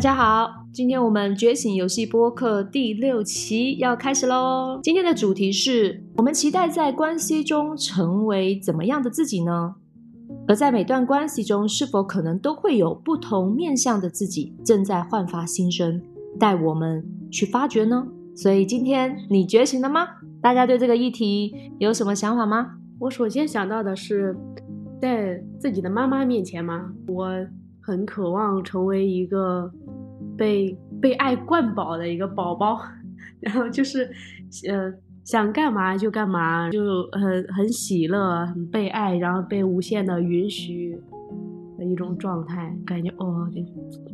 大家好，今天我们觉醒游戏播客第六期要开始喽。今天的主题是我们期待在关系中成为怎么样的自己呢？而在每段关系中，是否可能都会有不同面向的自己正在焕发新生，带我们去发掘呢？所以今天你觉醒了吗？大家对这个议题有什么想法吗？我首先想到的是，在自己的妈妈面前吗，我很渴望成为一个被被爱灌饱的一个宝宝，然后就是呃想干嘛就干嘛，就很很喜乐，很被爱，然后被无限的允许的一种状态，感觉哦，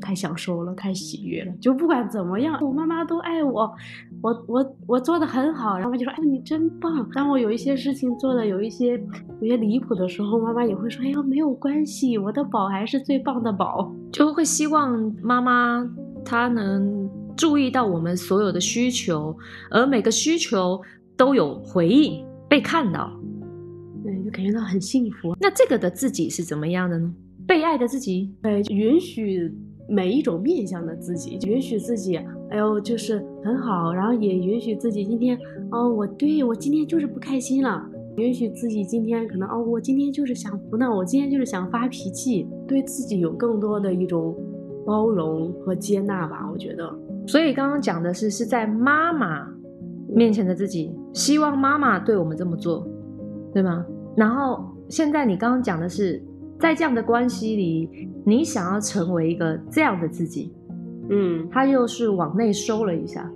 太享受了，太喜悦了。就不管怎么样，我妈妈都爱我，我我我做的很好，然后妈就说：“哎，你真棒。”当我有一些事情做的有一些有些离谱的时候，妈妈也会说：“哎呀，没有关系，我的宝还是最棒的宝。”就会希望妈妈他能注意到我们所有的需求，而每个需求都有回应，被看到。对，就感觉到很幸福。那这个的自己是怎么样的呢？被爱的自己，对，允许每一种面向的自己，允许自己，哎呦，就是很好，然后也允许自己今天，哦，我对我今天就是不开心了，允许自己今天可能，哦，我今天就是想胡闹，我今天就是想发脾气，对自己有更多的一种包容和接纳吧，我觉得。所以刚刚讲的是是在妈妈面前的自己，希望妈妈对我们这么做，对吗？然后现在你刚刚讲的是。在这样的关系里，你想要成为一个这样的自己，嗯，他又是往内收了一下。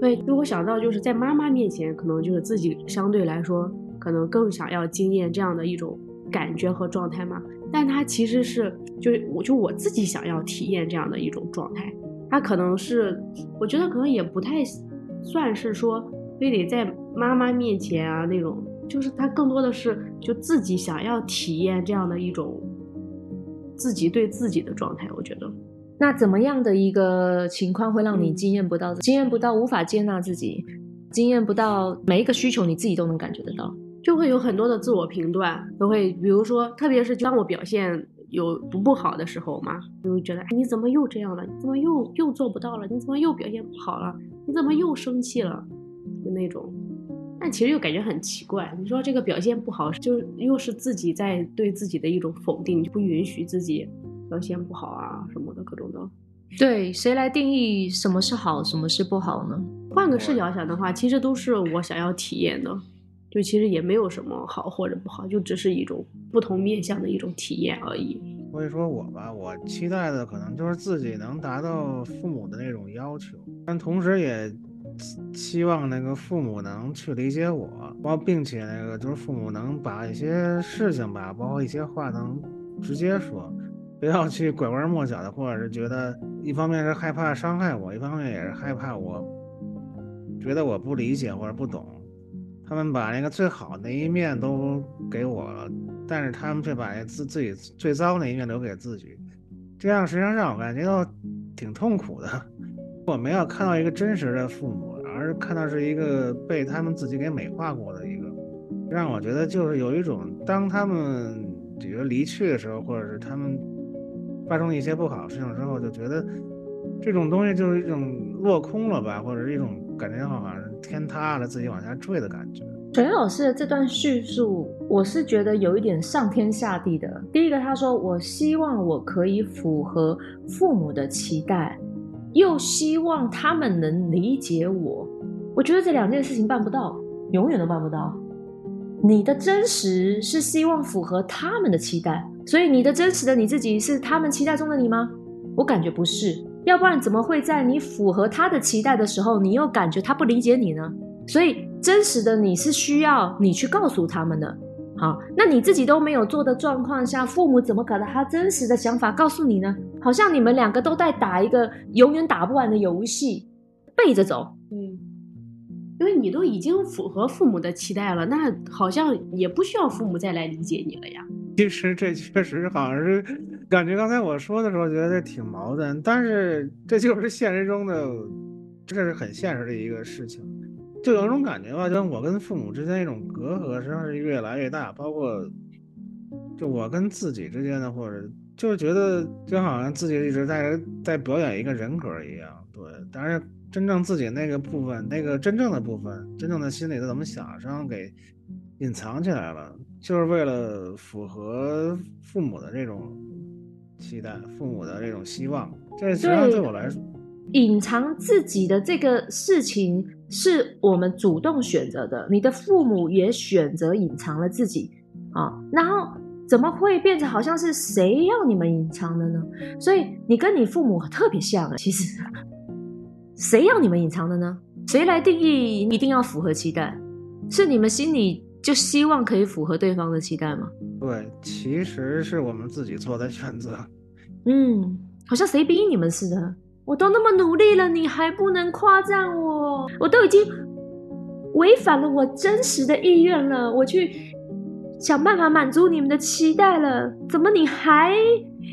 对，如果想到就是在妈妈面前，可能就是自己相对来说，可能更想要经验这样的一种感觉和状态嘛。但他其实是，就是我就我自己想要体验这样的一种状态。他可能是，我觉得可能也不太算是说非得在妈妈面前啊那种。就是他更多的是就自己想要体验这样的一种自己对自己的状态，我觉得。那怎么样的一个情况会让你惊艳不到、惊艳不到无法接纳自己、经验不到每一个需求你自己都能感觉得到，就会有很多的自我评断，都会比如说，特别是当我表现有不不好的时候嘛，就会觉得哎你怎么又这样了？你怎么又又做不到了？你怎么又表现不好了？你怎么又生气了？就那种。但其实又感觉很奇怪，你说这个表现不好，就又是自己在对自己的一种否定，就不允许自己表现不好啊什么的各种的。对，谁来定义什么是好，什么是不好呢？换个视角想的话，其实都是我想要体验的，就其实也没有什么好或者不好，就只是一种不同面向的一种体验而已。所以说我吧，我期待的可能就是自己能达到父母的那种要求，但同时也。希望那个父母能去理解我，包并且那个就是父母能把一些事情吧，包括一些话能直接说，不要去拐弯抹角的，或者是觉得一方面是害怕伤害我，一方面也是害怕我觉得我不理解或者不懂。他们把那个最好的一面都给我了，但是他们却把自自己最糟的一面留给自己，这样实际上让我感觉到挺痛苦的。我们要看到一个真实的父母，而是看到是一个被他们自己给美化过的一个，让我觉得就是有一种，当他们比如离去的时候，或者是他们发生了一些不好的事情之后，就觉得这种东西就是一种落空了吧，或者是一种感觉好像是天塌了，自己往下坠的感觉。水老师的这段叙述，我是觉得有一点上天下地的。第一个，他说：“我希望我可以符合父母的期待。”又希望他们能理解我，我觉得这两件事情办不到，永远都办不到。你的真实是希望符合他们的期待，所以你的真实的你自己是他们期待中的你吗？我感觉不是，要不然怎么会在你符合他的期待的时候，你又感觉他不理解你呢？所以真实的你是需要你去告诉他们的。好，那你自己都没有做的状况下，父母怎么可能他真实的想法告诉你呢？好像你们两个都在打一个永远打不完的游戏，背着走。嗯，因为你都已经符合父母的期待了，那好像也不需要父母再来理解你了呀。其实这确实好像是感觉刚才我说的时候觉得这挺矛盾，但是这就是现实中的，这是很现实的一个事情。就有一种感觉吧，就我跟父母之间一种隔阂实际上是越来越大，包括就我跟自己之间的，或者就是觉得就好像自己一直在在表演一个人格一样，对。但是真正自己那个部分，那个真正的部分，真正的心里头怎么想，实际上给隐藏起来了，就是为了符合父母的这种期待，父母的这种希望。这实际上对我来说，隐藏自己的这个事情是我们主动选择的，你的父母也选择隐藏了自己啊，然后。怎么会变成好像是谁要你们隐藏的呢？所以你跟你父母特别像啊。其实，谁要你们隐藏的呢？谁来定义一定要符合期待？是你们心里就希望可以符合对方的期待吗？对，其实是我们自己做的选择。嗯，好像谁逼你们似的。我都那么努力了，你还不能夸赞我？我都已经违反了我真实的意愿了，我去。想办法满足你们的期待了，怎么你还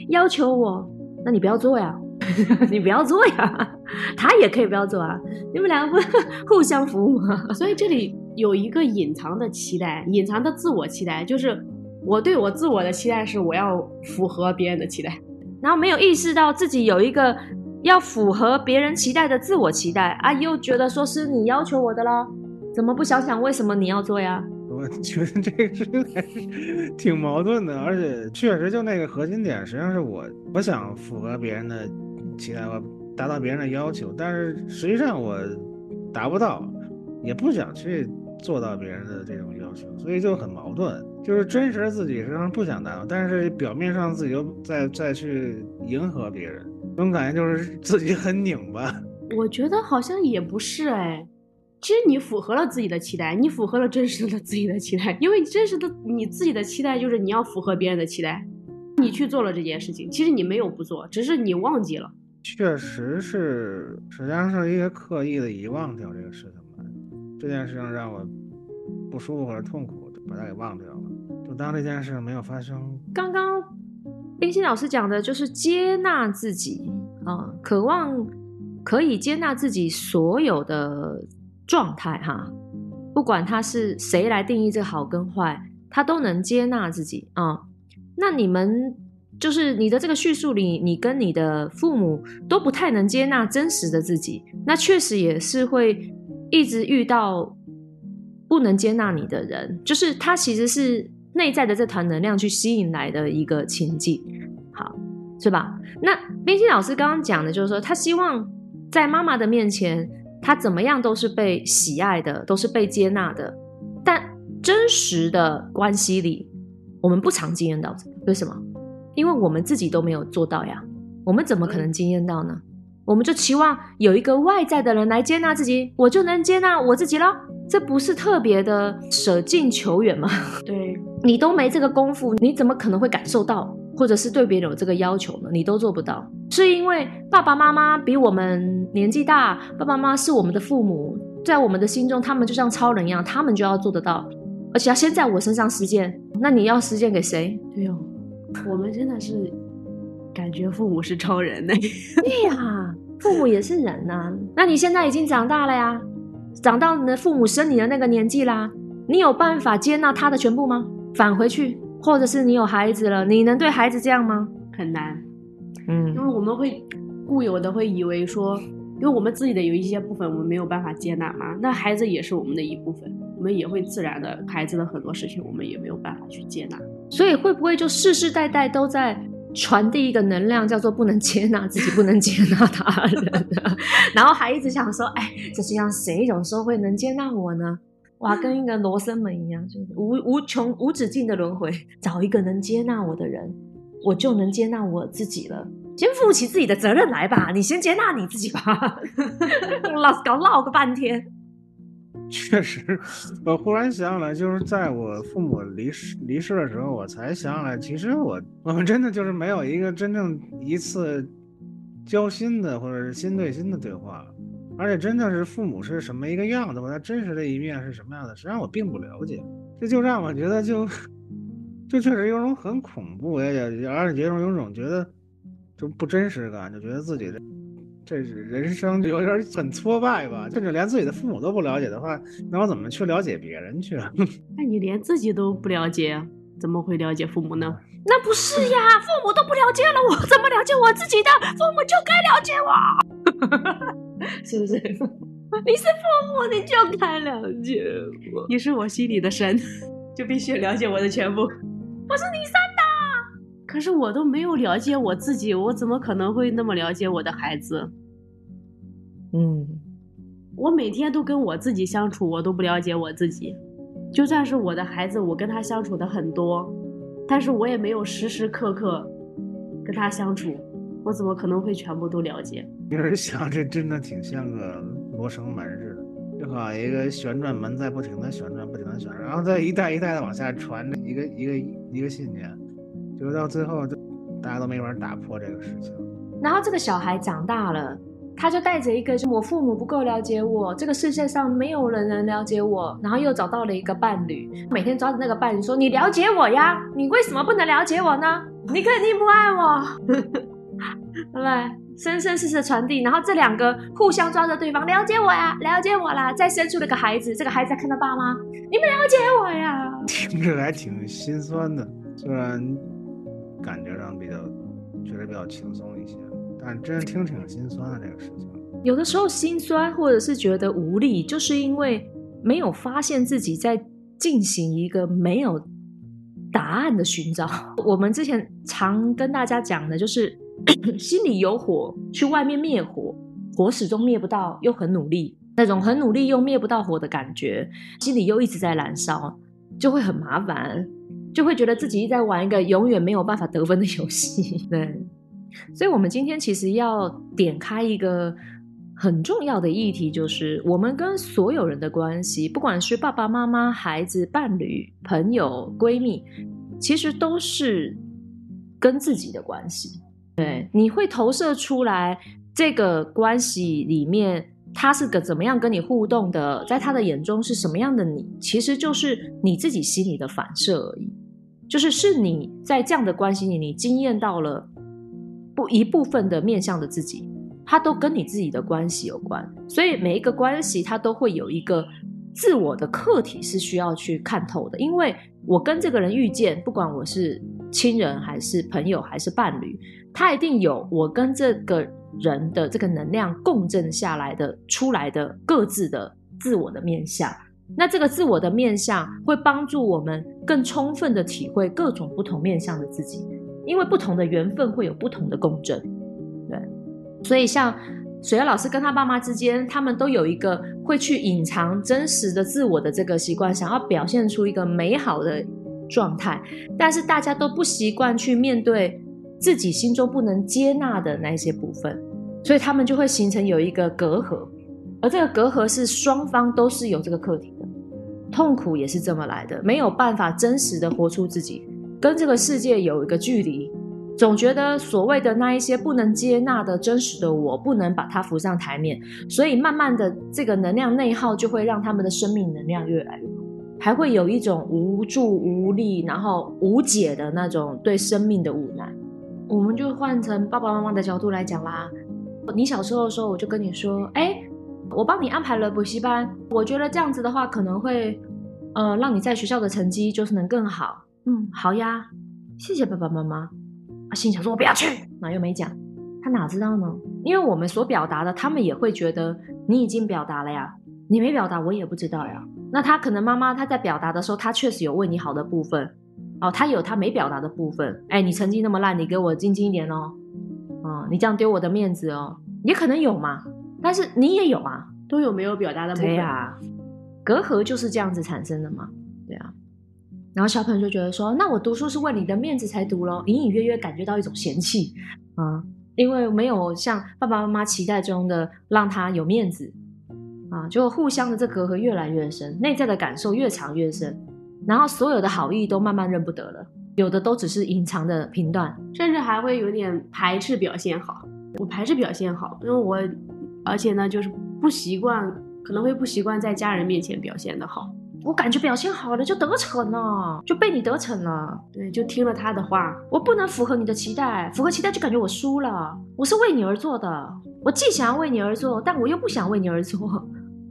要求我？那你不要做呀，你不要做呀，他也可以不要做啊，你们两个不 互相服务吗？所以这里有一个隐藏的期待，隐藏的自我期待，就是我对我自我的期待是我要符合别人的期待，然后没有意识到自己有一个要符合别人期待的自我期待啊，又觉得说是你要求我的了，怎么不想想为什么你要做呀？我觉得这个是还是挺矛盾的，而且确实就那个核心点，实际上是我我想符合别人的期待，我达到别人的要求，但是实际上我达不到，也不想去做到别人的这种要求，所以就很矛盾。就是真实的自己实际上不想达到，但是表面上自己又再再去迎合别人，这种感觉就是自己很拧巴。我觉得好像也不是哎。其实你符合了自己的期待，你符合了真实的自己的期待，因为真实的你自己的期待就是你要符合别人的期待，你去做了这件事情，其实你没有不做，只是你忘记了。确实是，实际上是一个刻意的遗忘掉这个事情吧。这件事情让我不舒服或者痛苦，就把它给忘掉了，就当这件事没有发生。刚刚冰心老师讲的就是接纳自己啊，渴望可以接纳自己所有的。状态哈，不管他是谁来定义这好跟坏，他都能接纳自己啊。那你们就是你的这个叙述里，你跟你的父母都不太能接纳真实的自己，那确实也是会一直遇到不能接纳你的人，就是他其实是内在的这团能量去吸引来的一个情境，好是吧？那冰心老师刚刚讲的就是说，他希望在妈妈的面前。他怎么样都是被喜爱的，都是被接纳的，但真实的关系里，我们不常经验到。为什么？因为我们自己都没有做到呀。我们怎么可能经验到呢？我们就期望有一个外在的人来接纳自己，我就能接纳我自己了。这不是特别的舍近求远吗？对 你都没这个功夫，你怎么可能会感受到？或者是对别人有这个要求呢？你都做不到，是因为爸爸妈妈比我们年纪大，爸爸妈妈是我们的父母，在我们的心中，他们就像超人一样，他们就要做得到，而且要先在我身上实践。那你要实践给谁？对哦，我们真的是感觉父母是超人呢。对呀，父母也是人呐。那你现在已经长大了呀，长到你的父母生你的那个年纪啦，你有办法接纳他的全部吗？返回去。或者是你有孩子了，你能对孩子这样吗？很难，嗯，因为我们会固有的会以为说，因为我们自己的有一些部分我们没有办法接纳嘛，那孩子也是我们的一部分，我们也会自然的孩子的很多事情我们也没有办法去接纳，所以会不会就世世代代都在传递一个能量，叫做不能接纳自己，不能接纳他人，然后还一直想说，哎，这世界上谁有时候会能接纳我呢？哇，跟一个罗生门一样，就是无无穷无止境的轮回。找一个能接纳我的人，我就能接纳我自己了。先负起自己的责任来吧，你先接纳你自己吧。老搞唠个半天。确实，我忽然想起来，就是在我父母离世离世的时候，我才想起来，其实我我们真的就是没有一个真正一次交心的或者是心对心的对话。而且真的是父母是什么一个样子，或他真实的一面是什么样的，实际上我并不了解，这就让我觉得就就确实有种很恐怖，也也而且有种有种觉得就不真实感，就觉得自己这这是人生有点很挫败吧，甚至连自己的父母都不了解的话，那我怎么去了解别人去？那你连自己都不了解，怎么会了解父母呢？那不是呀，父母都不了解了，我怎么了解我自己的？父母就该了解我，是不是？你是父母，你就该了解我。你是我心里的神，就必须了解我的全部。我是你生的，可是我都没有了解我自己，我怎么可能会那么了解我的孩子？嗯，我每天都跟我自己相处，我都不了解我自己。就算是我的孩子，我跟他相处的很多，但是我也没有时时刻刻跟他相处，我怎么可能会全部都了解？有人想，这真的挺像个罗生门似的，就好像一个旋转门在不停的旋转，不停的旋转，然后再一代一代的往下传着一个一个一个信念，就到最后就大家都没法打破这个事情。然后这个小孩长大了。他就带着一个，就我父母不够了解我，这个世界上没有人能了解我，然后又找到了一个伴侣，每天抓着那个伴侣说：“你了解我呀，你为什么不能了解我呢？你肯定不爱我，对不对？生生世世的传递，然后这两个互相抓着对方，了解我呀，了解我啦，再生出了个孩子，这个孩子看到爸妈，你们了解我呀，听着还挺心酸的，虽然感觉上比较觉得比较轻松一些。但真听挺心酸的这个事情，有的时候心酸或者是觉得无力，就是因为没有发现自己在进行一个没有答案的寻找。我们之前常跟大家讲的就是，心里有火，去外面灭火，火始终灭不到，又很努力，那种很努力又灭不到火的感觉，心里又一直在燃烧，就会很麻烦，就会觉得自己在玩一个永远没有办法得分的游戏。对。所以，我们今天其实要点开一个很重要的议题，就是我们跟所有人的关系，不管是爸爸妈妈、孩子、伴侣、朋友、闺蜜，其实都是跟自己的关系。对，你会投射出来这个关系里面，他是个怎么样跟你互动的，在他的眼中是什么样的你，其实就是你自己心里的反射而已。就是是你在这样的关系里，你经验到了。不一部分的面向的自己，它都跟你自己的关系有关，所以每一个关系它都会有一个自我的客体是需要去看透的。因为我跟这个人遇见，不管我是亲人还是朋友还是伴侣，他一定有我跟这个人的这个能量共振下来的出来的各自的自我的面相。那这个自我的面相会帮助我们更充分的体会各种不同面相的自己。因为不同的缘分会有不同的共振，对，所以像水月老师跟他爸妈之间，他们都有一个会去隐藏真实的自我的这个习惯，想要表现出一个美好的状态，但是大家都不习惯去面对自己心中不能接纳的那一些部分，所以他们就会形成有一个隔阂，而这个隔阂是双方都是有这个课题，痛苦也是这么来的，没有办法真实的活出自己。跟这个世界有一个距离，总觉得所谓的那一些不能接纳的真实的我，不能把它浮上台面，所以慢慢的这个能量内耗就会让他们的生命能量越来越还会有一种无助无力，然后无解的那种对生命的无奈。我们就换成爸爸妈妈的角度来讲啦，你小时候的时候，我就跟你说，哎，我帮你安排了补习班，我觉得这样子的话，可能会，呃，让你在学校的成绩就是能更好。嗯，好呀，谢谢爸爸妈妈。啊，心想说：“我不要去。”那又没讲，他哪知道呢？因为我们所表达的，他们也会觉得你已经表达了呀，你没表达，我也不知道呀。那他可能妈妈他在表达的时候，他确实有为你好的部分哦，他有他没表达的部分。哎，你成绩那么烂，你给我精进一点哦。哦，你这样丢我的面子哦，也可能有嘛。但是你也有啊，都有没有表达的部分呀？隔阂就是这样子产生的嘛，对啊。然后小朋友就觉得说：“那我读书是为你的面子才读咯，隐隐约约感觉到一种嫌弃啊，因为没有像爸爸妈妈期待中的让他有面子啊，就互相的这隔阂越来越深，内在的感受越长越深，然后所有的好意都慢慢认不得了，有的都只是隐藏的频段，甚至还会有点排斥表现好。我排斥表现好，因为我而且呢，就是不习惯，可能会不习惯在家人面前表现的好。”我感觉表现好了就得逞了，就被你得逞了。对，就听了他的话。我不能符合你的期待，符合期待就感觉我输了。我是为你而做的，我既想要为你而做，但我又不想为你而做。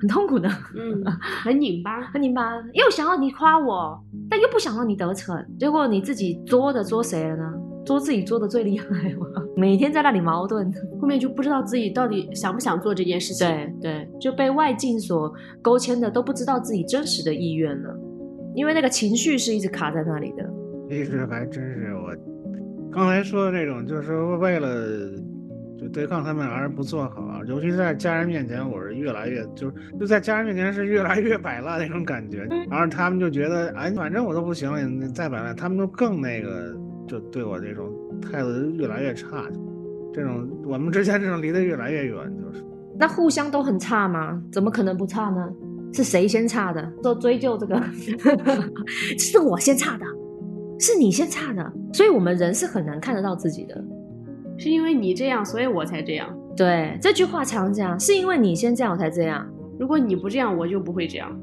很痛苦的，嗯，很拧巴。很拧巴，又想要你夸我，但又不想让你得逞，结果你自己作的作谁了呢？作自己做的最厉害嘛，每天在那里矛盾，后面就不知道自己到底想不想做这件事情。对对，就被外境所勾牵的，都不知道自己真实的意愿了，因为那个情绪是一直卡在那里的。其实还真是我刚才说的那种，就是说为了就对抗他们而不做好，尤其是在家人面前，我是越来越就是就在家人面前是越来越摆烂那种感觉，然后他们就觉得哎，反正我都不行了，你再摆烂，他们就更那个。就对我这种态度越来越差，这种我们之间这种离得越来越远，就是那互相都很差吗？怎么可能不差呢？是谁先差的？说追究这个，是我先差的，是你先差的，所以我们人是很难看得到自己的，是因为你这样，所以我才这样。对，这句话常讲，是因为你先这样，我才这样。如果你不这样，我就不会这样。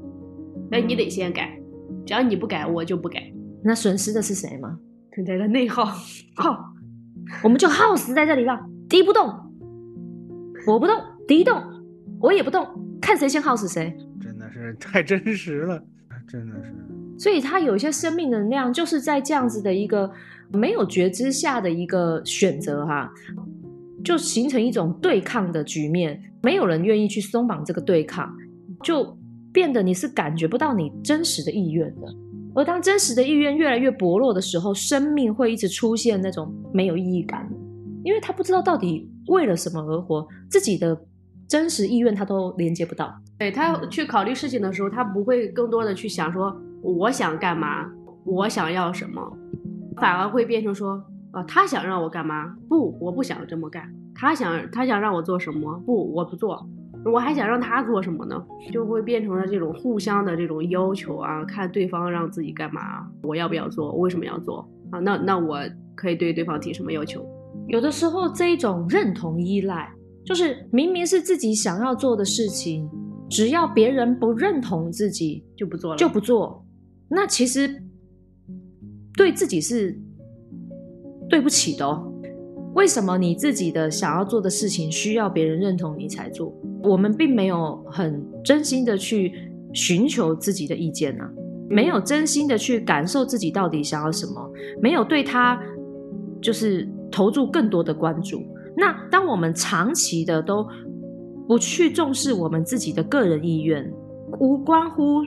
哎，你得先改，只要你不改，我就不改。那损失的是谁吗？存在的内耗，耗，我们就耗死在这里了。敌不动，我不动，敌动，我也不动，看谁先耗死谁。真的是太真实了，真的是。所以他有一些生命能量，就是在这样子的一个没有觉知下的一个选择哈，就形成一种对抗的局面，没有人愿意去松绑这个对抗，就变得你是感觉不到你真实的意愿的。而当真实的意愿越来越薄弱的时候，生命会一直出现那种没有意义感，因为他不知道到底为了什么而活，自己的真实意愿他都连接不到。对他去考虑事情的时候，他不会更多的去想说我想干嘛，我想要什么，反而会变成说啊，他想让我干嘛？不，我不想这么干。他想他想让我做什么？不，我不做。我还想让他做什么呢？就会变成了这种互相的这种要求啊，看对方让自己干嘛，我要不要做？为什么要做啊？那那我可以对对方提什么要求？有的时候这一种认同依赖，就是明明是自己想要做的事情，只要别人不认同自己，就不做了，就不做。那其实对自己是对不起的哦。为什么你自己的想要做的事情需要别人认同你才做？我们并没有很真心的去寻求自己的意见呢，没有真心的去感受自己到底想要什么，没有对他就是投注更多的关注。那当我们长期的都不去重视我们自己的个人意愿，无关乎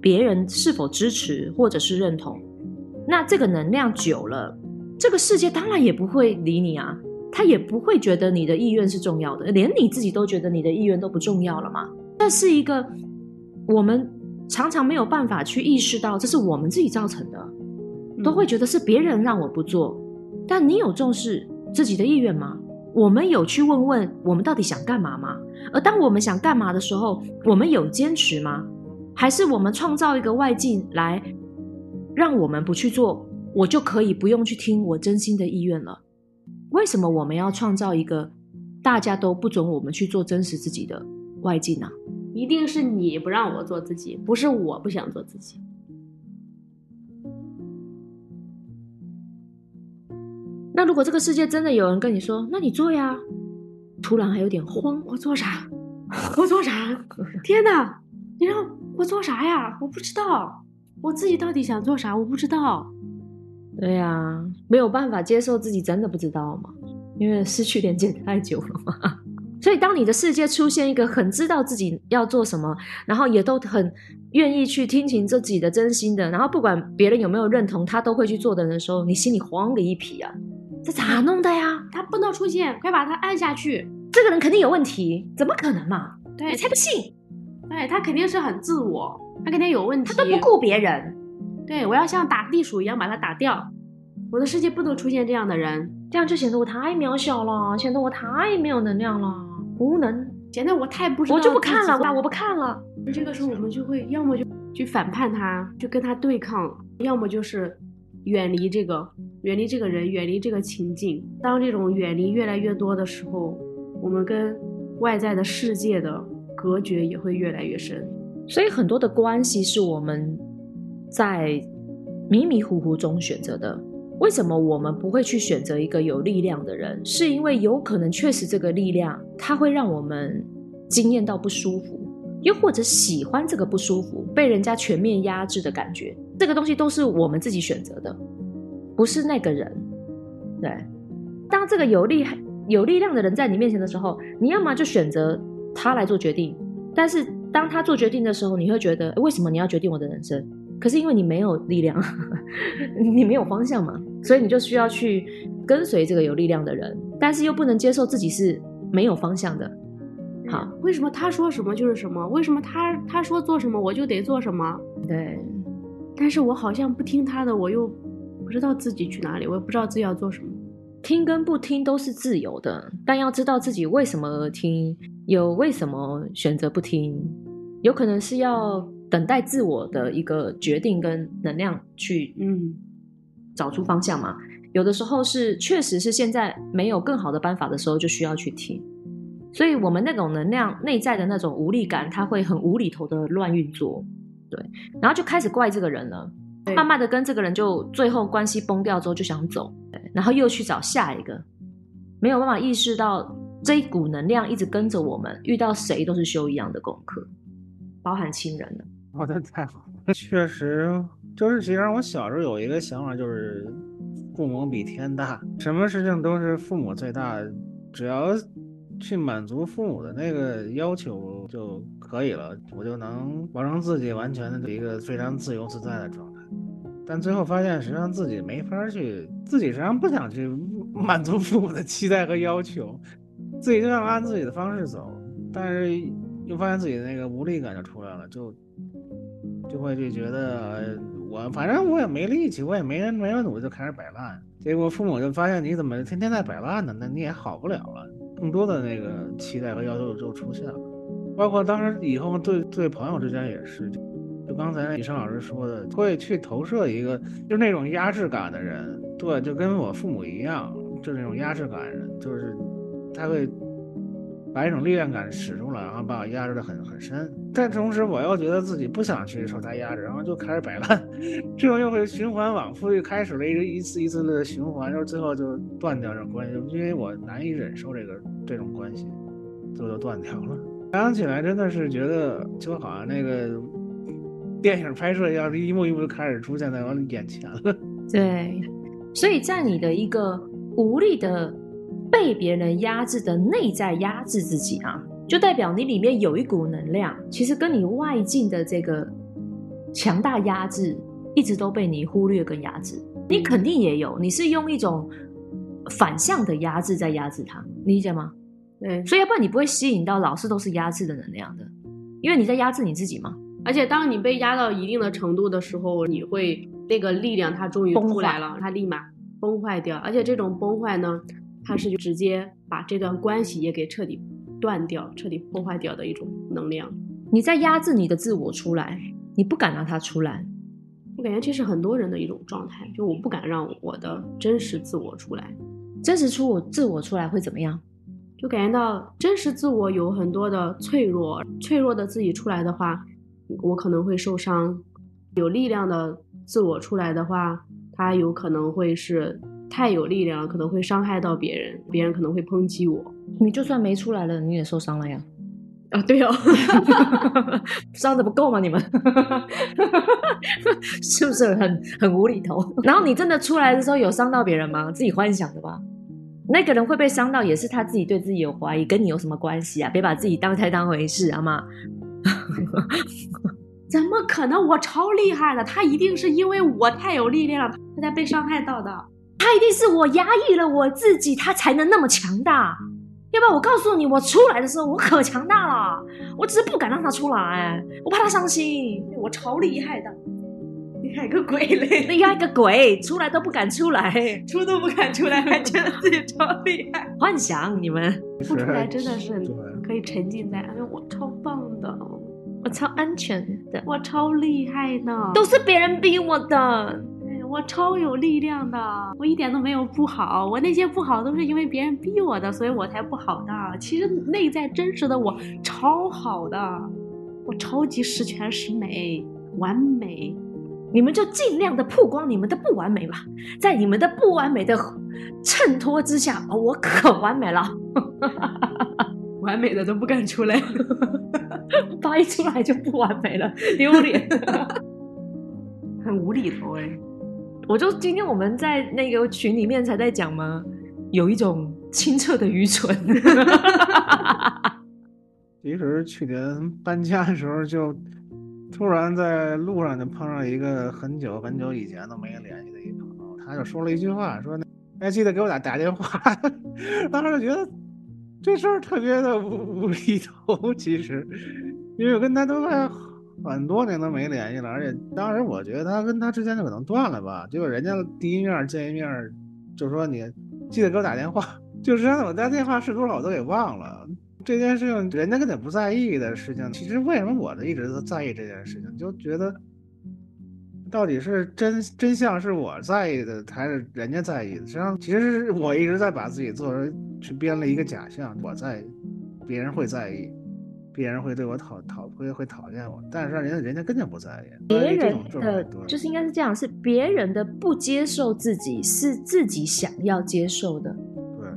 别人是否支持或者是认同，那这个能量久了。这个世界当然也不会理你啊，他也不会觉得你的意愿是重要的，连你自己都觉得你的意愿都不重要了吗？这是一个我们常常没有办法去意识到，这是我们自己造成的，都会觉得是别人让我不做。但你有重视自己的意愿吗？我们有去问问我们到底想干嘛吗？而当我们想干嘛的时候，我们有坚持吗？还是我们创造一个外境来让我们不去做？我就可以不用去听我真心的意愿了。为什么我们要创造一个大家都不准我们去做真实自己的外境呢？一定是你不让我做自己，不是我不想做自己。那如果这个世界真的有人跟你说，那你做呀，突然还有点慌，我做啥？我做啥？天哪！你让我做啥呀？我不知道，我自己到底想做啥？我不知道。对呀，没有办法接受自己真的不知道嘛，因为失去连接太久了嘛。所以，当你的世界出现一个很知道自己要做什么，然后也都很愿意去听从自己的真心的，然后不管别人有没有认同，他都会去做的人的时候，你心里慌个一匹啊！这咋弄的呀？他不能出现，快把他按下去！这个人肯定有问题，怎么可能嘛？对，才不信！对他肯定是很自我，他肯定有问题，他都不顾别人。对，我要像打地鼠一样把它打掉。我的世界不能出现这样的人，这样就显得我太渺小了，显得我太没有能量了，无能，显得我太不。我就不看了，我不看了。这个时候我们就会要么就去反叛他，就跟他对抗；要么就是远离这个，远离这个人，远离这个情境。当这种远离越来越多的时候，我们跟外在的世界的隔绝也会越来越深。所以很多的关系是我们。在迷迷糊糊中选择的，为什么我们不会去选择一个有力量的人？是因为有可能确实这个力量，它会让我们惊艳到不舒服，又或者喜欢这个不舒服、被人家全面压制的感觉，这个东西都是我们自己选择的，不是那个人。对，当这个有力有力量的人在你面前的时候，你要么就选择他来做决定，但是当他做决定的时候，你会觉得为什么你要决定我的人生？可是因为你没有力量，你没有方向嘛，所以你就需要去跟随这个有力量的人，但是又不能接受自己是没有方向的。好，为什么他说什么就是什么？为什么他他说做什么我就得做什么？对，但是我好像不听他的，我又不知道自己去哪里，我也不知道自己要做什么。听跟不听都是自由的，但要知道自己为什么而听，有为什么选择不听，有可能是要。等待自我的一个决定跟能量去，嗯，找出方向嘛。有的时候是确实是现在没有更好的办法的时候，就需要去听。所以，我们那种能量内在的那种无力感，它会很无厘头的乱运作，对。然后就开始怪这个人了，慢慢的跟这个人就最后关系崩掉之后就想走，对。然后又去找下一个，没有办法意识到这一股能量一直跟着我们，遇到谁都是修一样的功课，包含亲人的。我的太好，确实就是。其实我小时候有一个想法，就是父母比天大，什么事情都是父母最大，只要去满足父母的那个要求就可以了，我就能保证自己完全的一个非常自由自在的状态。但最后发现，实际上自己没法去，自己实际上不想去满足父母的期待和要求，自己就想按自己的方式走，但是又发现自己的那个无力感就出来了，就。就会就觉得我反正我也没力气，我也没人没人努就开始摆烂，结果父母就发现你怎么天天在摆烂呢？那你也好不了了，更多的那个期待和要求就出现了，包括当时以后对对朋友之间也是，就刚才李生老师说的，会去投射一个就那种压制感的人，对，就跟我父母一样，就那种压制感人，就是他会。把一种力量感使出来，然后把我压制的很很深。但同时，我又觉得自己不想去受他压制，然后就开始摆烂，这种又会循环往复，又开始了一个一次一次的循环，就是最后就断掉这种关系，因为我难以忍受这个这种关系，最后就断掉了。想起来真的是觉得就好像那个电影拍摄一样，一幕一幕就开始出现在我眼前了。对，所以在你的一个无力的。被别人压制的内在压制自己啊，就代表你里面有一股能量，其实跟你外境的这个强大压制，一直都被你忽略跟压制。你肯定也有，你是用一种反向的压制在压制它，理解吗？对，所以要不然你不会吸引到老是都是压制的能量的，因为你在压制你自己嘛。而且当你被压到一定的程度的时候，你会那个力量它终于出来了，它立马崩坏掉，而且这种崩坏呢。它是就直接把这段关系也给彻底断掉、彻底破坏掉的一种能量。你在压制你的自我出来，你不敢让它出来。我感觉这是很多人的一种状态，就我不敢让我的真实自我出来。真实出我自我出来会怎么样？就感觉到真实自我有很多的脆弱，脆弱的自己出来的话，我可能会受伤；有力量的自我出来的话，它有可能会是。太有力量了，可能会伤害到别人，别人可能会抨击我。你就算没出来了，你也受伤了呀。啊，对哦，伤的不够吗？你们 是不是很很无厘头？然后你真的出来的时候有伤到别人吗？自己幻想的吧。那个人会被伤到，也是他自己对自己有怀疑，跟你有什么关系啊？别把自己当 太当回事，好吗？怎么可能？我超厉害的，他一定是因为我太有力量，他才被伤害到的。他一定是我压抑了我自己，他才能那么强大。要不然我告诉你，我出来的时候我可强大了，我只是不敢让他出来，我怕他伤心。我超厉害的，厉害个鬼嘞！厉害个鬼，出来都不敢出来，出都不敢出来，还觉得自己超厉害。幻想你们不出来真的是可以沉浸在，哎，我超棒的，我超安全的，我超厉害的，都是别人逼我的。我超有力量的，我一点都没有不好，我那些不好都是因为别人逼我的，所以我才不好的。其实内在真实的我超好的，我超级十全十美，完美。你们就尽量的曝光你们的不完美吧，在你们的不完美的衬托之下，我可完美了，完美的都不敢出来。发一出来就不完美了，丢脸。很无厘头哎、我就今天我们在那个群里面才在讲吗？有一种清澈的愚蠢。其实去年搬家的时候，就突然在路上就碰上一个很久很久以前都没联系的一朋友，他就说了一句话，说那哎记得给我打打电话。当时就觉得这事儿特别的无无厘头，其实因为我跟他都快很多年都没联系了，而且当时我觉得他跟他之间就可能断了吧，结果人家第一面见一面就说你记得给我打电话，就是我打电话是多少我都给忘了。这件事情人家根本不在意的事情，其实为什么我一直都在意这件事情？就觉得到底是真真相是我在意的，还是人家在意的？实际上，其实是我一直在把自己做成去编了一个假象，我在意，别人会在意，别人会对我讨讨会会讨厌我，但是人家人家根本不在意。别人的就是应该是这样，是别人的不接受自己，是自己想要接受的。对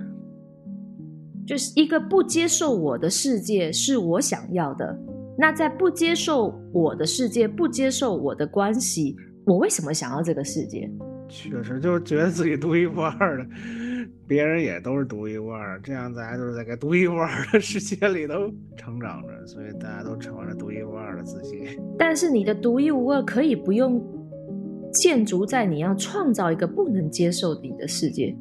就是一个不接受我的世界是我想要的，那在不接受我的世界、不接受我的关系，我为什么想要这个世界？确实就是觉得自己独一无二的，别人也都是独一无二，这样大家都是在个独一无二的世界里头成长着，所以大家都成为了独一无二的自己。但是你的独一无二可以不用建筑在你要创造一个不能接受你的世界。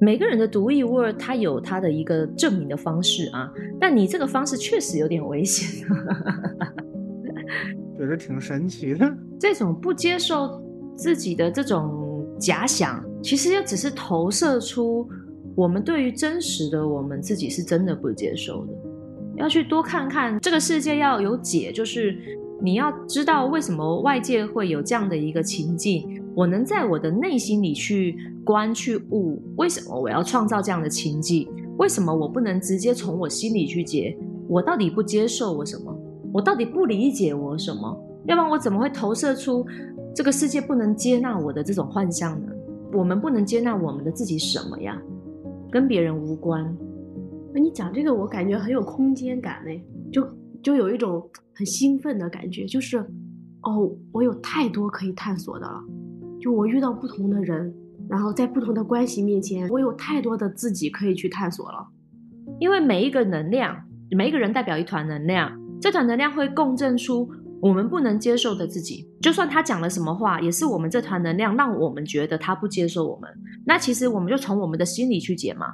每个人的独一无二，他有他的一个证明的方式啊，但你这个方式确实有点危险。觉得挺神奇的。这种不接受自己的这种假想，其实也只是投射出我们对于真实的我们自己是真的不接受的。要去多看看这个世界要有解，就是你要知道为什么外界会有这样的一个情境，我能在我的内心里去观去悟，为什么我要创造这样的情境？为什么我不能直接从我心里去解？我到底不接受我什么？我到底不理解我什么？要不然我怎么会投射出这个世界不能接纳我的这种幻象呢？我们不能接纳我们的自己什么呀？跟别人无关。那你讲这个，我感觉很有空间感嘞，就就有一种很兴奋的感觉，就是哦，我有太多可以探索的了。就我遇到不同的人，然后在不同的关系面前，我有太多的自己可以去探索了。因为每一个能量，每一个人代表一团能量，这团能量会共振出我们不能接受的自己。就算他讲了什么话，也是我们这团能量让我们觉得他不接受我们。那其实我们就从我们的心里去解嘛。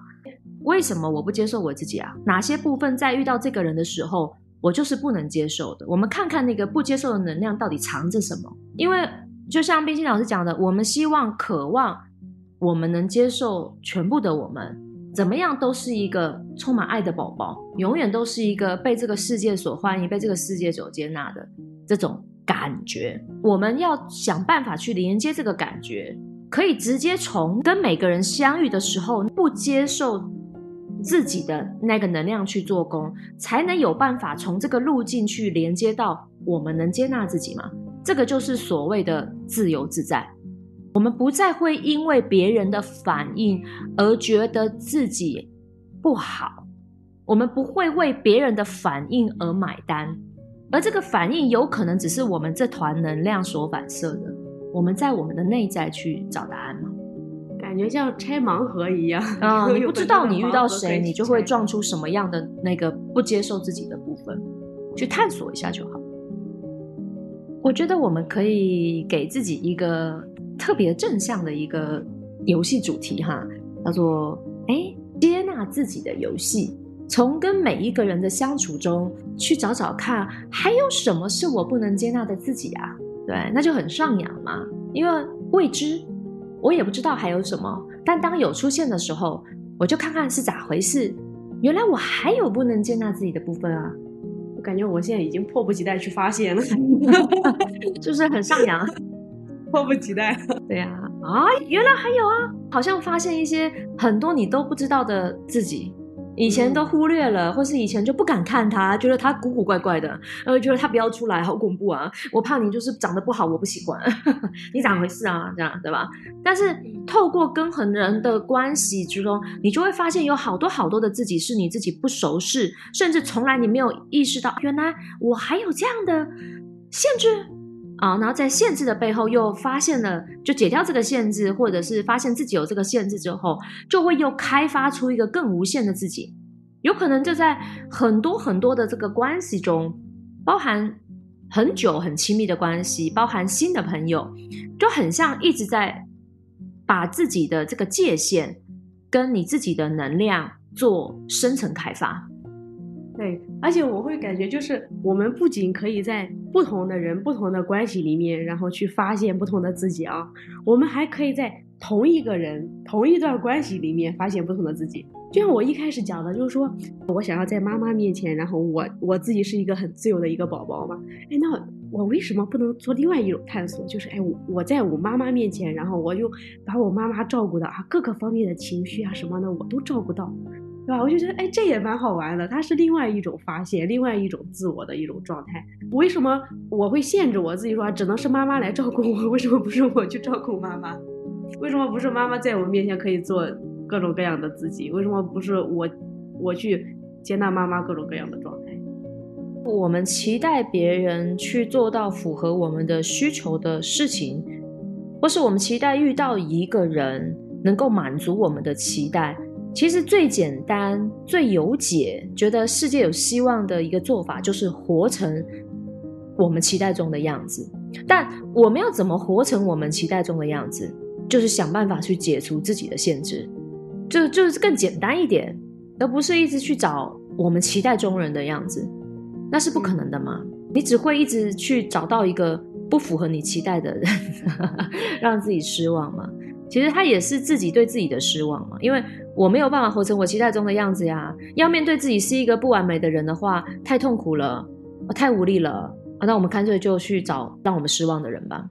为什么我不接受我自己啊？哪些部分在遇到这个人的时候，我就是不能接受的？我们看看那个不接受的能量到底藏着什么？因为就像冰心老师讲的，我们希望、渴望我们能接受全部的我们，怎么样都是一个充满爱的宝宝，永远都是一个被这个世界所欢迎、被这个世界所接纳的这种感觉。我们要想办法去连接这个感觉，可以直接从跟每个人相遇的时候不接受自己的那个能量去做工，才能有办法从这个路径去连接到我们能接纳自己嘛？这个就是所谓的自由自在。我们不再会因为别人的反应而觉得自己不好，我们不会为别人的反应而买单，而这个反应有可能只是我们这团能量所反射的。我们在我们的内在去找答案吗？感觉像拆盲盒一样啊、你不知道你遇到谁，你就会撞出什么样的那个不接受自己的部分，去探索一下就好。我觉得我们可以给自己一个特别正向的一个游戏主题哈，叫做“哎接纳自己的游戏”。从跟每一个人的相处中去找找看，还有什么是我不能接纳的自己啊？对，那就很上扬嘛，因为未知，我也不知道还有什么。但当有出现的时候，我就看看是咋回事。原来我还有不能接纳自己的部分啊，我感觉我现在已经迫不及待去发现了，是不是很上扬？迫不及待。对呀、啊，原来还有啊，好像发现一些很多你都不知道的自己，以前都忽略了，或是以前就不敢看他，觉得他古古怪怪的，呃，觉得他不要出来，好恐怖啊！我怕你就是长得不好，我不喜欢，你咋回事啊？这样对吧？但是透过跟很人的关系之中，你就会发现有好多好多的自己是你自己不熟识，甚至从来你没有意识到，原来我还有这样的限制啊！然后在限制的背后又发现了，就解掉这个限制，或者是发现自己有这个限制之后，就会又开发出一个更无限的自己。有可能就在很多很多的这个关系中，包含很久很亲密的关系，包含新的朋友，就很像一直在把自己的这个界限跟你自己的能量做深层开发。对，而且我会感觉，就是我们不仅可以在不同的人、不同的关系里面，然后去发现不同的自己啊，我们还可以在同一个人、同一段关系里面发现不同的自己。就像我一开始讲的，就是说我想要在妈妈面前，然后我我自己是一个很自由的一个宝宝嘛。哎，那我为什么不能做另外一种探索？就是哎，我我在我妈妈面前，然后我就把我妈妈照顾的啊，各个方面的情绪啊什么的我都照顾到，对吧？我就觉得哎，这也蛮好玩的。它是另外一种发现，另外一种自我的一种状态。为什么我会限制我自己说只能是妈妈来照顾我？为什么不是我去照顾妈妈？为什么不是妈妈在我面前可以做？各种各样的自己，为什么不是我我去接纳妈妈各种各样的状态？我们期待别人去做到符合我们的需求的事情，或是我们期待遇到一个人能够满足我们的期待。其实最简单、最有解，觉得世界有希望的一个做法，就是活成我们期待中的样子。但我们要怎么活成我们期待中的样子？就是想办法去解除自己的限制。就就是更简单一点，而不是一直去找我们期待中人的样子，那是不可能的嘛。你只会一直去找到一个不符合你期待的人，让自己失望嘛。其实他也是自己对自己的失望嘛，因为我没有办法活成我期待中的样子呀。要面对自己是一个不完美的人的话，太痛苦了，太无力了。那我们干脆就去找让我们失望的人吧。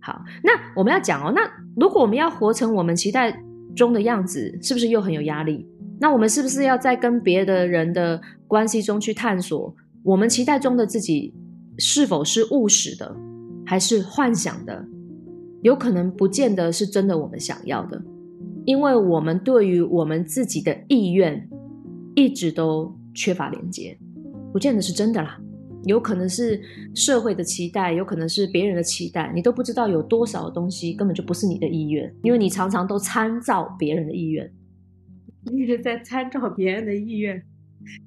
好，那我们要讲哦，那如果我们要活成我们期待。中的样子是不是又很有压力？那我们是不是要在跟别的人的关系中去探索，我们期待中的自己是否是务实的，还是幻想的？有可能不见得是真的我们想要的，因为我们对于我们自己的意愿一直都缺乏连接，不见得是真的啦。有可能是社会的期待，有可能是别人的期待，你都不知道有多少东西根本就不是你的意愿，因为你常常都参照别人的意愿，一直在参照别人的意愿，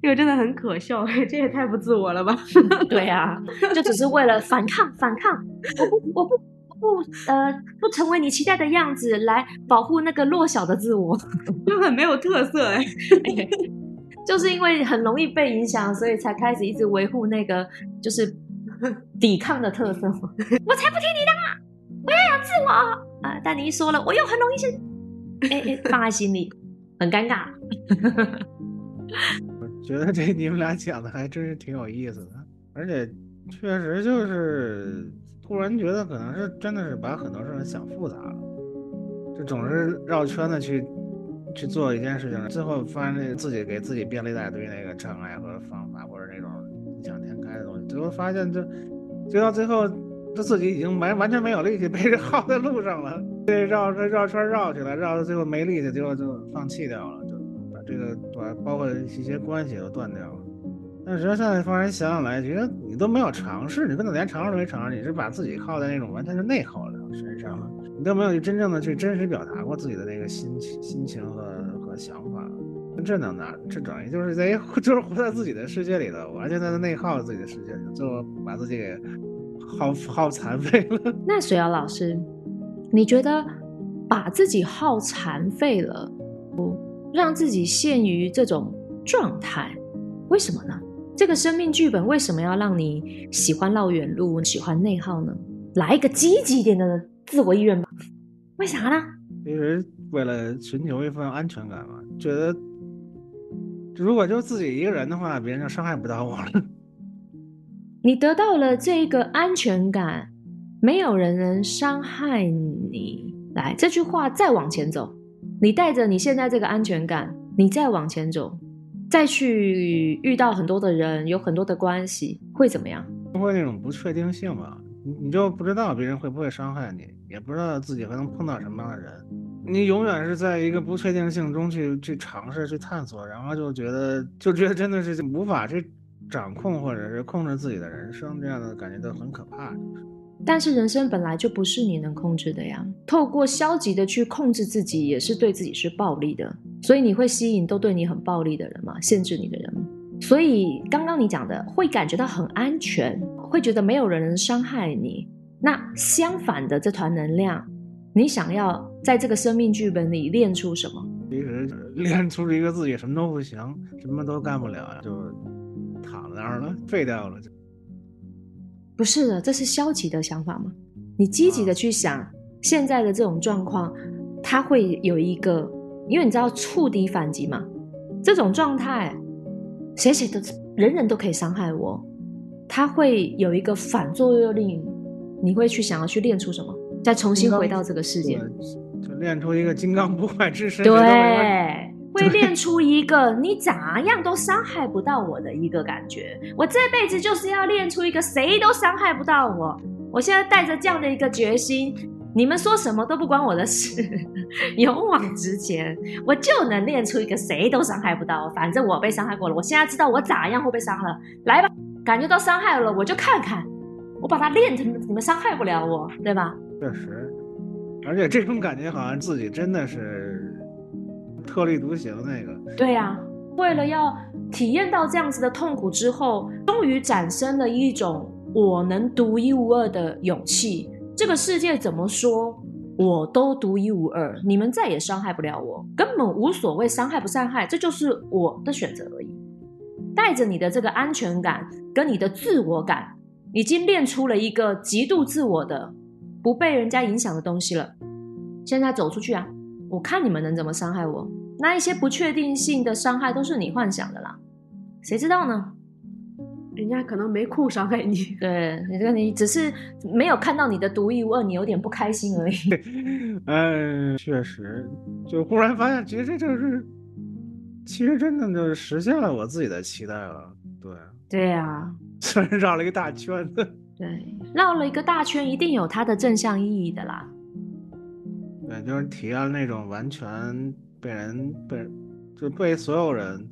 这个真的很可笑，这也太不自我了吧？对啊，就只是为了反抗，反抗，我不，我不，不，呃，不成为你期待的样子，来保护那个弱小的自我，就很没有特色哎。就是因为很容易被影响，所以才开始一直维护那个就是抵抗的特色。我才不听你的，我要有自我啊！但你一说了，我又很容易是哎哎放在心里，很尴尬。我觉得这你们俩讲的还真是挺有意思的，而且确实就是突然觉得可能是真的是把很多事情想复杂了，就总是绕圈子去。去做一件事情，最后发现自己给自己编了一大堆那个障碍和方法，或者那种异想天开的东西，最后发现就就到最后，他自己已经完完全没有力气，被人耗在路上了，这绕这绕圈绕起来，绕到最后没力气，最后就放弃掉了，就把这个把包括一些关系都断掉了。但是现在突然想想来，觉得你都没有尝试，你根本连尝试都没尝试，你是把自己耗在那种完全是内耗的身上了。你都没有去真正的去真实表达过自己的那个心情、心情和和想法，这能拿这等于就是在 就是活在自己的世界里头，完全在内耗自己的世界里，最后把自己给耗耗残废了。那水瑶老师，你觉得把自己耗残废了，不让自己陷于这种状态，为什么呢？这个生命剧本为什么要让你喜欢绕远路、喜欢内耗呢？来一个积极一点的。自我意愿吧？为啥呢？因为为了寻求一份安全感嘛，觉得如果就自己一个人的话，别人就伤害不到我了。你得到了这个安全感，没有人能伤害你。来，这句话再往前走，你带着你现在这个安全感，你再往前走，再去遇到很多的人，有很多的关系，会怎么样？会那种不确定性吧，你你就不知道别人会不会伤害你，也不知道自己还能碰到什么样的人，你永远是在一个不确定性中去去尝试去探索，然后就觉得就觉得真的是无法去掌控或者是控制自己的人生，这样的感觉都很可怕。但是人生本来就不是你能控制的呀，透过消极的去控制自己，也是对自己是暴力的，所以你会吸引都对你很暴力的人嘛，限制你的人。所以刚刚你讲的会感觉到很安全，会觉得没有人能伤害你。那相反的这团能量，你想要在这个生命剧本里练出什么？其实练出一个自己什么都不行，什么都干不了呀，就躺在那儿了，废掉了。不是的，这是消极的想法吗？你积极的去想现在的这种状况，它会有一个，因为你知道触底反击嘛，这种状态，谁谁都人人都可以伤害我，它会有一个反作用力，你会去想要去练出什么，再重新回到这个世界，就练出一个金刚不坏之身，对。会练出一个你咋样都伤害不到我的一个感觉。我这辈子就是要练出一个谁都伤害不到我。我现在带着这样的一个决心，你们说什么都不关我的事，勇往直前，我就能练出一个谁都伤害不到。反正我被伤害过了，我现在知道我咋样会被伤了。来吧，感觉到伤害了，我就看看，我把它练成你们伤害不了我，对吧？确实，而且这种感觉好像自己真的是。特立独行那个，对呀，为了要体验到这样子的痛苦之后，终于产生了一种我能独一无二的勇气。这个世界怎么说，我都独一无二，你们再也伤害不了我，根本无所谓伤害不伤害，这就是我的选择而已。带着你的这个安全感跟你的自我感，已经练出了一个极度自我的、不被人家影响的东西了。现在走出去啊！我看你们能怎么伤害我？那一些不确定性的伤害都是你幻想的啦，谁知道呢？人家可能没空伤害你，对你这个你只是没有看到你的独一无二，你有点不开心而已。嗯，确实，就忽然发现，其实这就是，其实真的就是实现了我自己的期待了。对，对呀，虽然绕了一个大圈子，对，绕了一个大圈，一定有它的正向意义的啦。对，就是体验那种完全被人被就被所有人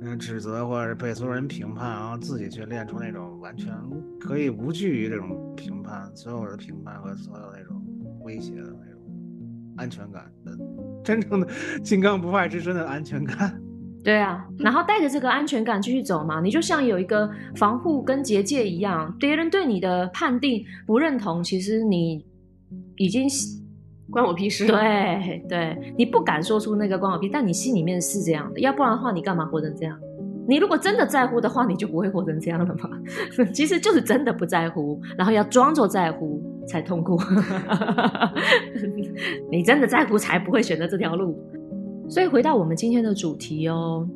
嗯指责，或者是被所有人评判，然后自己去练出那种完全可以无惧于这种评判、所有的评判和所有那种威胁的那种安全感真正的金刚不坏之身的安全感。对啊，然后带着这个安全感继续走嘛，你就像有一个防护跟结界一样，别人对你的判定不认同，其实你已经。关我屁事！对对，你不敢说出那个关我屁，但你心里面是这样的。要不然的话，你干嘛活成这样？你如果真的在乎的话，你就不会活成这样了嘛。其实就是真的不在乎，然后要装作在乎才痛苦。你真的在乎，才不会选择这条路。所以回到我们今天的主题哦，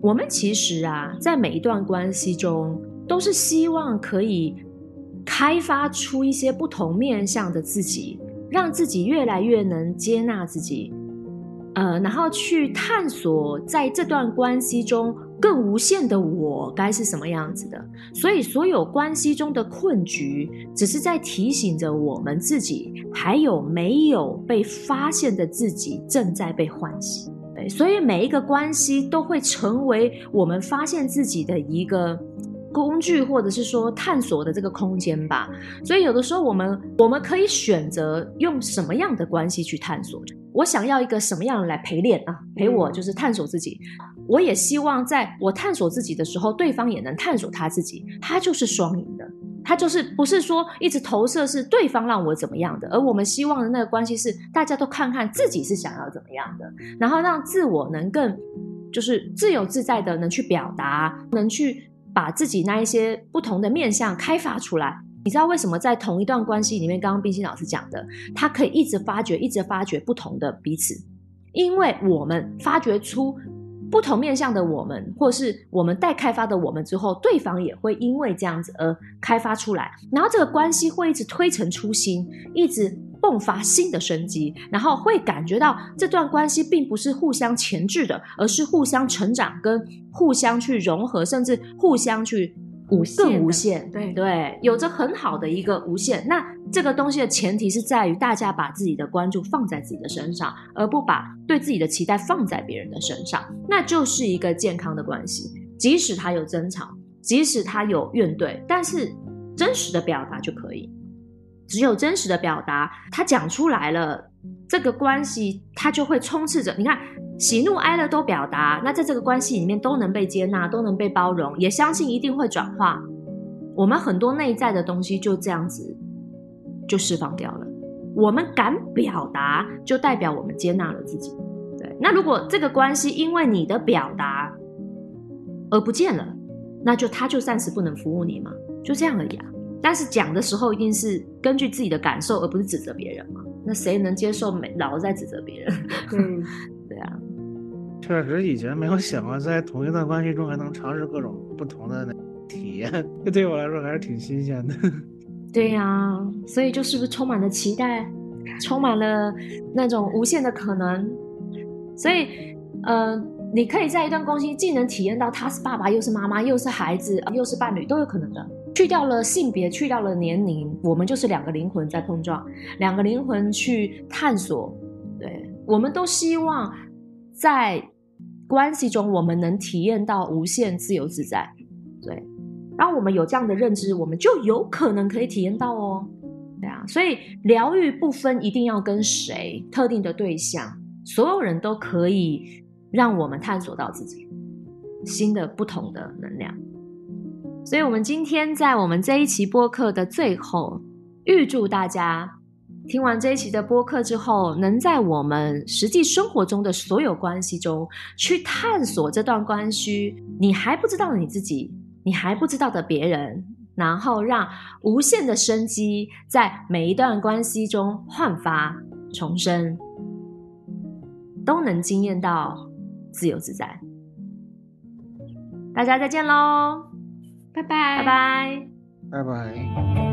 我们其实啊，在每一段关系中，都是希望可以开发出一些不同面向的自己。让自己越来越能接纳自己，呃，然后去探索在这段关系中更无限的我该是什么样子的。所以，所有关系中的困局，只是在提醒着我们自己，还有没有被发现的自己正在被唤醒。对，所以每一个关系都会成为我们发现自己的一个。工具，或者是说探索的这个空间吧。所以有的时候，我们我们可以选择用什么样的关系去探索。我想要一个什么样来陪练啊？陪我就是探索自己。我也希望在我探索自己的时候，对方也能探索他自己。他就是双赢的，他就是不是说一直投射是对方让我怎么样的，而我们希望的那个关系是大家都看看自己是想要怎么样的，然后让自我能更就是自由自在的能去表达，能去。把自己那一些不同的面相开发出来，你知道为什么在同一段关系里面，刚刚冰心老师讲的，他可以一直发掘，一直发掘不同的彼此，因为我们发掘出不同面相的我们，或是我们待开发的我们之后，对方也会因为这样子而开发出来，然后这个关系会一直推陈出新，一直迸发新的生机，然后会感觉到这段关系并不是互相钳制的，而是互相成长、跟互相去融合，甚至互相去无限更无限。对对，有着很好的一个无限。那这个东西的前提是在于大家把自己的关注放在自己的身上，而不把对自己的期待放在别人的身上，那就是一个健康的关系。即使他有争吵，即使他有怨怼，但是真实的表达就可以。只有真实的表达，他讲出来了，这个关系他就会充斥着。你看，喜怒哀乐都表达，那在这个关系里面都能被接纳，都能被包容，也相信一定会转化。我们很多内在的东西就这样子就释放掉了。我们敢表达，就代表我们接纳了自己。对，那如果这个关系因为你的表达而不见了，那就他就暂时不能服务你嘛，就这样而已啊。但是讲的时候一定是根据自己的感受，而不是指责别人嘛。那谁能接受每老是在指责别人？嗯，对啊，确实以前没有想过在同一段关系中还能尝试各种不同的那体验，这对我来说还是挺新鲜的。对呀、所以就是不是充满了期待，充满了那种无限的可能。所以，呃，你可以在一段关系既能体验到他是爸爸，又是妈妈，又是孩子，又是伴侣，都有可能的。去掉了性别，去掉了年龄，我们就是两个灵魂在碰撞，两个灵魂去探索。对，我们都希望在关系中，我们能体验到无限自由自在。对，当我们有这样的认知，我们就有可能可以体验到哦。对啊，所以疗愈不分一定要跟谁特定的对象，所有人都可以让我们探索到自己新的不同的能量。所以，我们今天在我们这一期播客的最后，预祝大家听完这一期的播客之后，能在我们实际生活中的所有关系中，去探索这段关系你还不知道的你自己，你还不知道的别人，然后让无限的生机在每一段关系中焕发重生，都能惊艳到自由自在。大家再见喽！拜拜拜拜。拜拜。